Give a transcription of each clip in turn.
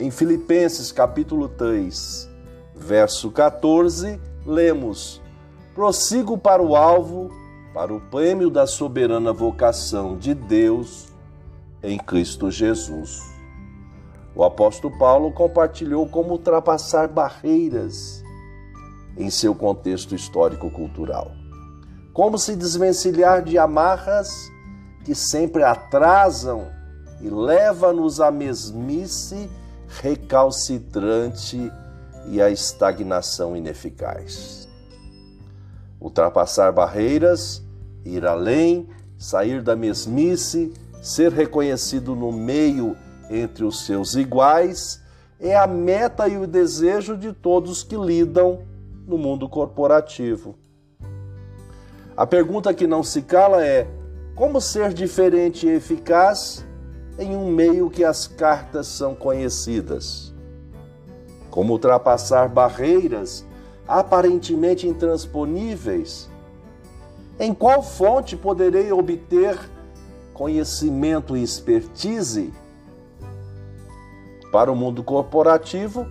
Em Filipenses capítulo 3, verso 14, lemos: Prossigo para o alvo, para o prêmio da soberana vocação de Deus em Cristo Jesus. O apóstolo Paulo compartilhou como ultrapassar barreiras em seu contexto histórico-cultural. Como se desvencilhar de amarras que sempre atrasam e leva-nos à mesmice recalcitrante e a estagnação ineficaz. Ultrapassar barreiras, ir além, sair da mesmice, ser reconhecido no meio entre os seus iguais, é a meta e o desejo de todos que lidam no mundo corporativo. A pergunta que não se cala é: como ser diferente e eficaz em um meio que as cartas são conhecidas. Como ultrapassar barreiras aparentemente intransponíveis? Em qual fonte poderei obter conhecimento e expertise? Para o mundo corporativo,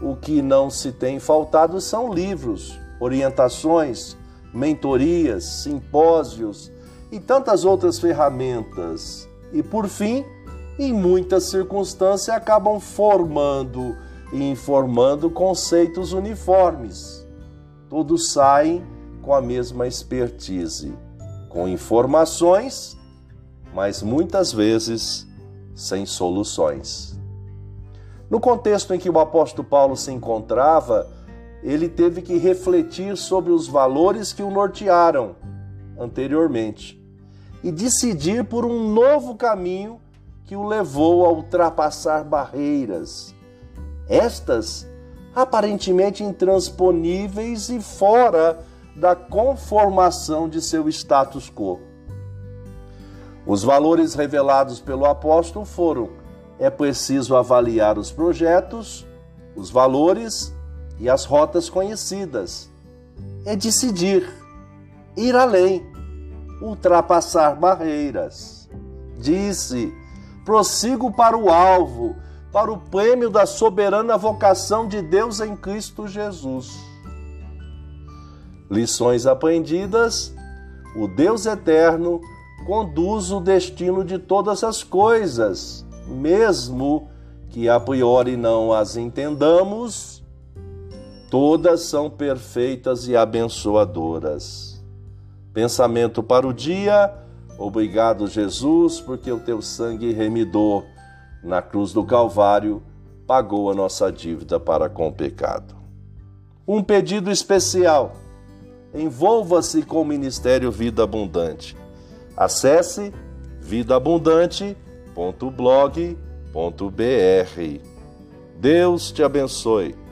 o que não se tem faltado são livros, orientações, mentorias, simpósios e tantas outras ferramentas. E por fim, em muitas circunstâncias acabam formando e informando conceitos uniformes. Todos saem com a mesma expertise, com informações, mas muitas vezes sem soluções. No contexto em que o apóstolo Paulo se encontrava, ele teve que refletir sobre os valores que o nortearam anteriormente e decidir por um novo caminho que o levou a ultrapassar barreiras, estas aparentemente intransponíveis e fora da conformação de seu status quo. Os valores revelados pelo apóstolo foram: é preciso avaliar os projetos, os valores e as rotas conhecidas. É decidir, ir além, ultrapassar barreiras. Disse prossigo para o alvo, para o prêmio da soberana vocação de Deus em Cristo Jesus. Lições aprendidas: o Deus eterno conduz o destino de todas as coisas, mesmo que a priori não as entendamos, todas são perfeitas e abençoadoras. Pensamento para o dia Obrigado, Jesus, porque o teu sangue remidor na cruz do Calvário pagou a nossa dívida para com o pecado. Um pedido especial. Envolva-se com o Ministério Vida Abundante. Acesse vidaabundante.blog.br. Deus te abençoe.